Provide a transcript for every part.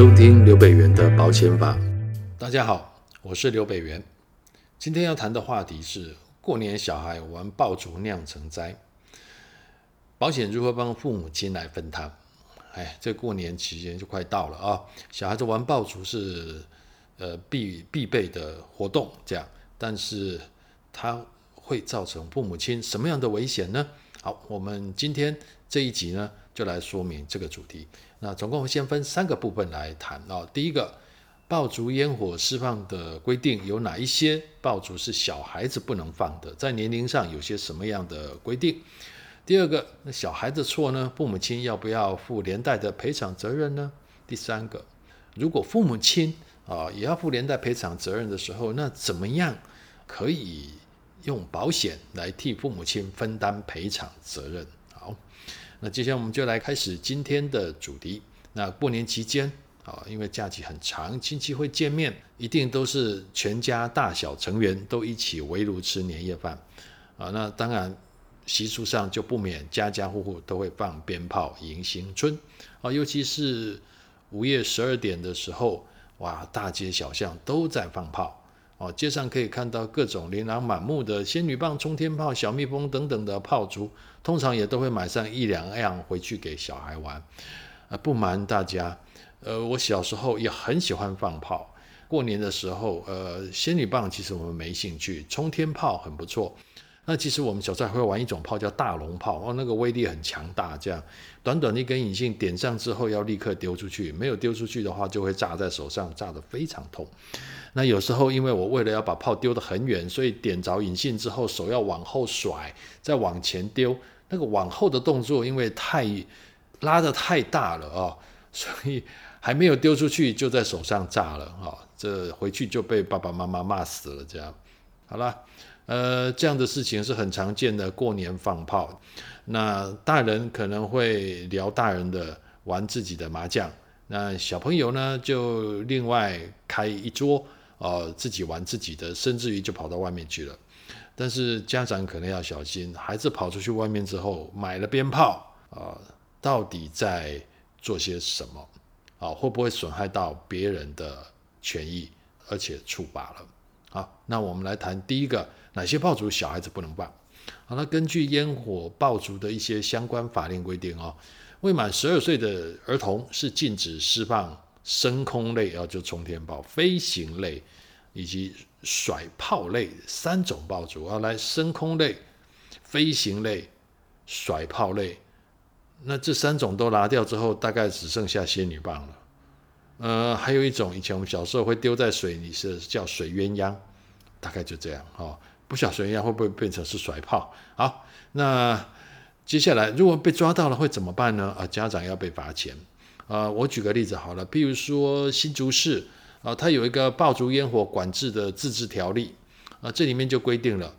收听刘北元的保险法。大家好，我是刘北元。今天要谈的话题是过年小孩玩爆竹酿成灾，保险如何帮父母亲来分摊？哎，这过年期间就快到了啊！小孩子玩爆竹是呃必必备的活动，这样，但是它会造成父母亲什么样的危险呢？好，我们今天这一集呢，就来说明这个主题。那总共先分三个部分来谈啊。第一个，爆竹烟火释放的规定有哪一些？爆竹是小孩子不能放的，在年龄上有些什么样的规定？第二个，那小孩子错呢，父母亲要不要负连带的赔偿责任呢？第三个，如果父母亲啊也要负连带赔偿责任的时候，那怎么样可以用保险来替父母亲分担赔偿责任？那接下来我们就来开始今天的主题。那过年期间啊，因为假期很长，亲戚会见面，一定都是全家大小成员都一起围炉吃年夜饭啊。那当然习俗上就不免家家户户都会放鞭炮迎新春啊，尤其是午夜十二点的时候，哇，大街小巷都在放炮。哦，街上可以看到各种琳琅满目的仙女棒、冲天炮、小蜜蜂等等的炮竹，通常也都会买上一两样回去给小孩玩。呃，不瞒大家，呃，我小时候也很喜欢放炮。过年的时候，呃，仙女棒其实我们没兴趣，冲天炮很不错。那其实我们小时候还会玩一种炮叫大龙炮，哦，那个威力很强大，这样短短的一根引信点上之后要立刻丢出去，没有丢出去的话就会炸在手上，炸得非常痛。那有时候因为我为了要把炮丢得很远，所以点着引信之后手要往后甩，再往前丢，那个往后的动作因为太拉得太大了啊，所以还没有丢出去就在手上炸了啊，这回去就被爸爸妈妈骂死了。这样好了。呃，这样的事情是很常见的。过年放炮，那大人可能会聊大人的，玩自己的麻将。那小朋友呢，就另外开一桌，呃，自己玩自己的，甚至于就跑到外面去了。但是家长可能要小心，孩子跑出去外面之后，买了鞭炮，啊、到底在做些什么？啊、会不会损害到别人的权益，而且处罚了？好，那我们来谈第一个。哪些爆竹小孩子不能放？好，那根据烟火爆竹的一些相关法令规定哦，未满十二岁的儿童是禁止释放升空类，啊，就冲天炮、飞行类以及甩炮类三种爆竹啊，来升空类、飞行类、甩炮类，那这三种都拿掉之后，大概只剩下仙女棒了。呃，还有一种以前我们小时候会丢在水里，是叫水鸳鸯，大概就这样哦。不晓得水鸳鸯会不会变成是甩炮？好，那接下来如果被抓到了会怎么办呢？啊，家长要被罚钱。啊，我举个例子好了，譬如说新竹市啊，它有一个爆竹烟火管制的自治条例啊，这里面就规定了，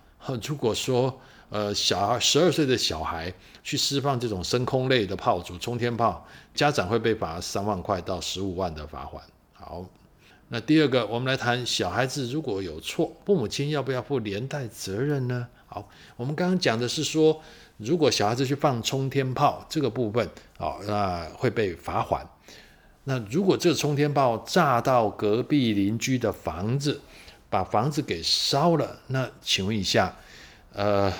如果说呃小孩十二岁的小孩去释放这种升空类的炮竹、冲天炮，家长会被罚三万块到十五万的罚款。好。那第二个，我们来谈小孩子如果有错，父母亲要不要负连带责任呢？好，我们刚刚讲的是说，如果小孩子去放冲天炮这个部分，哦，那会被罚款。那如果这个冲天炮炸到隔壁邻居的房子，把房子给烧了，那请问一下，呃，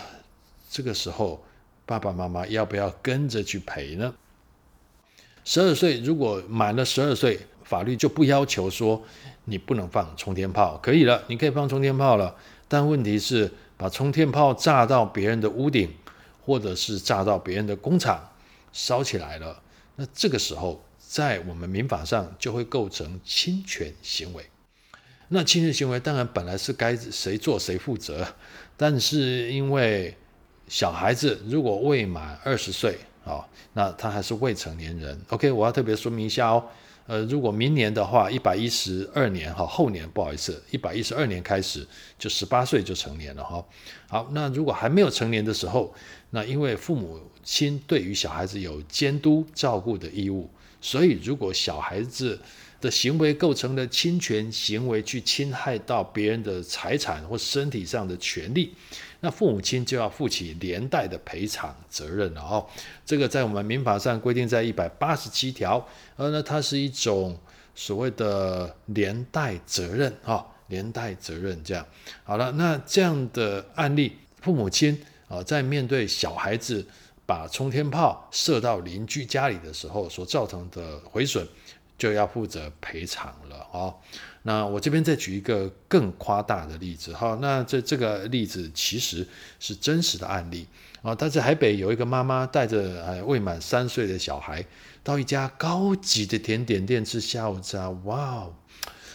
这个时候爸爸妈妈要不要跟着去赔呢？十二岁，如果满了十二岁。法律就不要求说你不能放冲天炮，可以了，你可以放冲天炮了。但问题是，把冲天炮炸到别人的屋顶，或者是炸到别人的工厂，烧起来了，那这个时候在我们民法上就会构成侵权行为。那侵权行为当然本来是该谁做谁负责，但是因为小孩子如果未满二十岁啊，那他还是未成年人。OK，我要特别说明一下哦。呃，如果明年的话，一百一十二年哈，后年不好意思，一百一十二年开始就十八岁就成年了哈。好，那如果还没有成年的时候，那因为父母亲对于小孩子有监督照顾的义务，所以如果小孩子的行为构成了侵权行为，去侵害到别人的财产或身体上的权利，那父母亲就要负起连带的赔偿责任了哦。这个在我们民法上规定在一百八十七条，而呢，它是一种所谓的连带责任哈，连带责任这样。好了，那这样的案例，父母亲啊，在面对小孩子把冲天炮射到邻居家里的时候所造成的毁损，就要负责赔偿了哦。那我这边再举一个更夸大的例子哈，那这这个例子其实是真实的案例啊。但是台北有一个妈妈带着哎未满三岁的小孩到一家高级的甜点店吃下午茶，哇，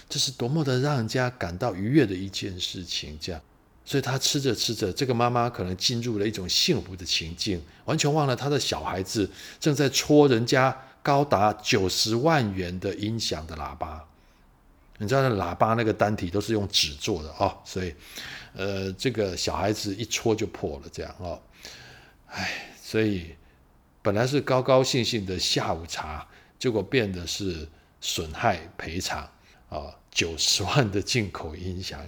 这是多么的让人家感到愉悦的一件事情，这样。所以他吃着吃着，这个妈妈可能进入了一种幸福的情境，完全忘了他的小孩子正在戳人家高达九十万元的音响的喇叭。你知道那喇叭那个单体都是用纸做的哦，所以，呃，这个小孩子一戳就破了，这样哦，哎，所以本来是高高兴兴的下午茶，结果变得是损害赔偿啊，九十 万的进口音响，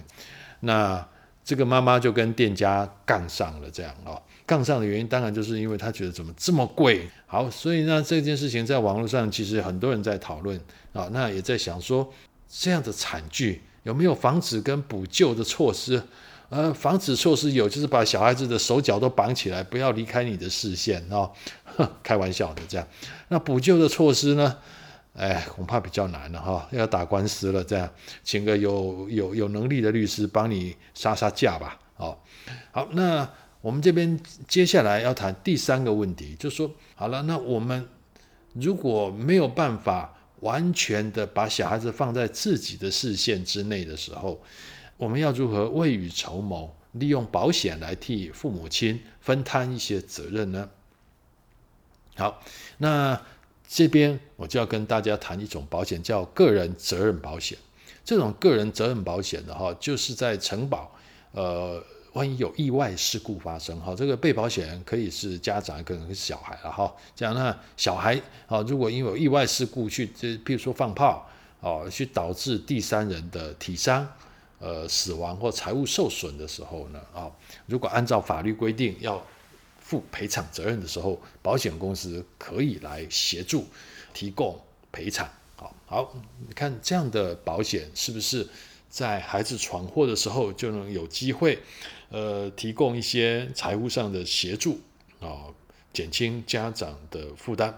那。这个妈妈就跟店家杠上了，这样哦，杠上的原因当然就是因为他觉得怎么这么贵。好，所以呢，这件事情在网络上其实很多人在讨论啊，那也在想说，这样的惨剧有没有防止跟补救的措施？呃，防止措施有，就是把小孩子的手脚都绑起来，不要离开你的视线哦。开玩笑的这样。那补救的措施呢？哎，恐怕比较难了哈，要打官司了。这样，请个有有有能力的律师帮你杀杀价吧。哦，好，那我们这边接下来要谈第三个问题，就是说，好了，那我们如果没有办法完全的把小孩子放在自己的视线之内的时候，我们要如何未雨绸缪，利用保险来替父母亲分摊一些责任呢？好，那。这边我就要跟大家谈一种保险，叫个人责任保险。这种个人责任保险的哈，就是在承保，呃，万一有意外事故发生哈，这个被保险人可以是家长，可能是小孩了哈。这样呢，小孩啊，如果因为有意外事故去，这譬如说放炮哦，去导致第三人的体伤、呃死亡或财物受损的时候呢，啊，如果按照法律规定要。负赔偿责任的时候，保险公司可以来协助提供赔偿。好，好，你看这样的保险是不是在孩子闯祸的时候就能有机会，呃，提供一些财务上的协助啊，减轻家长的负担。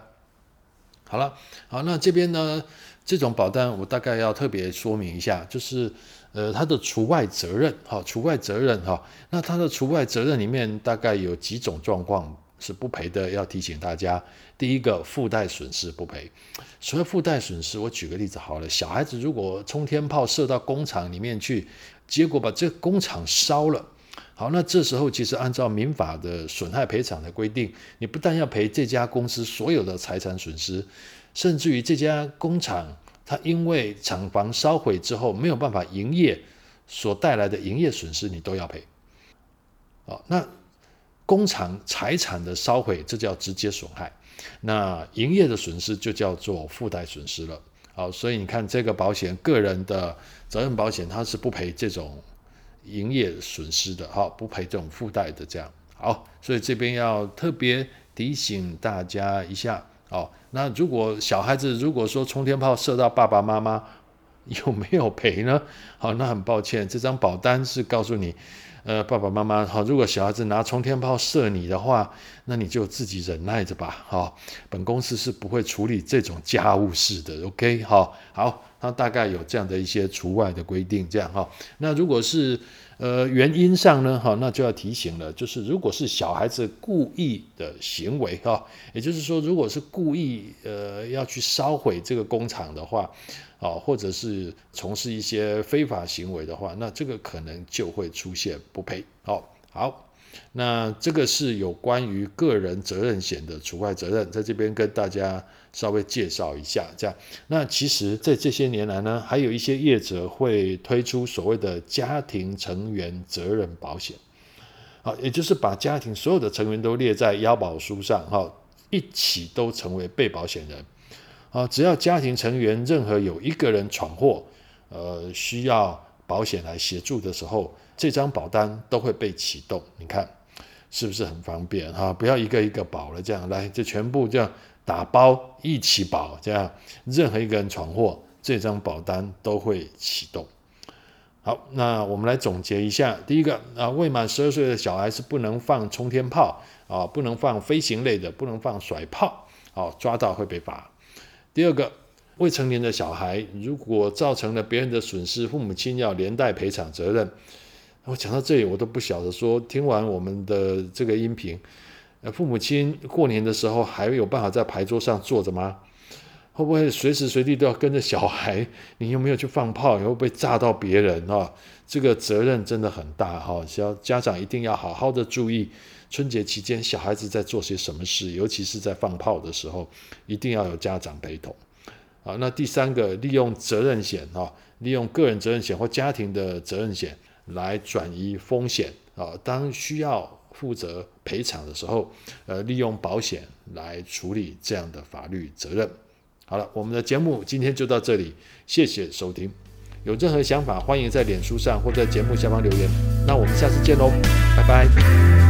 好了，好，那这边呢，这种保单我大概要特别说明一下，就是。呃，它的除外责任，哈，除外责任，哈，那它的除外责任里面大概有几种状况是不赔的，要提醒大家。第一个，附带损失不赔。所谓附带损失，我举个例子好了，小孩子如果冲天炮射到工厂里面去，结果把这工厂烧了，好，那这时候其实按照民法的损害赔偿的规定，你不但要赔这家公司所有的财产损失，甚至于这家工厂。它因为厂房烧毁之后没有办法营业，所带来的营业损失你都要赔。哦，那工厂财产的烧毁，这叫直接损害；那营业的损失就叫做附带损失了。好，所以你看这个保险，个人的责任保险，它是不赔这种营业损失的，哈，不赔这种附带的这样。好，所以这边要特别提醒大家一下。哦，那如果小孩子如果说冲天炮射到爸爸妈妈，有没有赔呢？好，那很抱歉，这张保单是告诉你，呃，爸爸妈妈，好，如果小孩子拿冲天炮射你的话，那你就自己忍耐着吧。哈，本公司是不会处理这种家务事的。OK，好，好，它大概有这样的一些除外的规定，这样哈。那如果是呃，原因上呢，哈，那就要提醒了，就是如果是小孩子故意的行为，哈，也就是说，如果是故意呃要去烧毁这个工厂的话，啊，或者是从事一些非法行为的话，那这个可能就会出现不赔。好，好。那这个是有关于个人责任险的除外责任，在这边跟大家稍微介绍一下。这样，那其实，在这些年来呢，还有一些业者会推出所谓的家庭成员责任保险，好，也就是把家庭所有的成员都列在腰保书上，哈，一起都成为被保险人，啊，只要家庭成员任何有一个人闯祸，呃，需要保险来协助的时候。这张保单都会被启动，你看是不是很方便哈？不要一个一个保了，这样来就全部这样打包一起保，这样任何一个人闯祸这张保单都会启动。好，那我们来总结一下：第一个啊，未满十二岁的小孩是不能放冲天炮啊，不能放飞行类的，不能放甩炮，啊，抓到会被罚。第二个，未成年的小孩如果造成了别人的损失，父母亲要连带赔偿责任。我讲到这里，我都不晓得说，听完我们的这个音频，呃父母亲过年的时候还有办法在牌桌上坐着吗？会不会随时随地都要跟着小孩？你有没有去放炮？你会不会炸到别人啊？这个责任真的很大哈！需要家长一定要好好的注意春节期间小孩子在做些什么事，尤其是在放炮的时候，一定要有家长陪同。好，那第三个，利用责任险啊，利用个人责任险或家庭的责任险来转移风险啊，当需要负责赔偿的时候，呃，利用保险来处理这样的法律责任。好了，我们的节目今天就到这里，谢谢收听。有任何想法，欢迎在脸书上或在节目下方留言。那我们下次见喽，拜拜。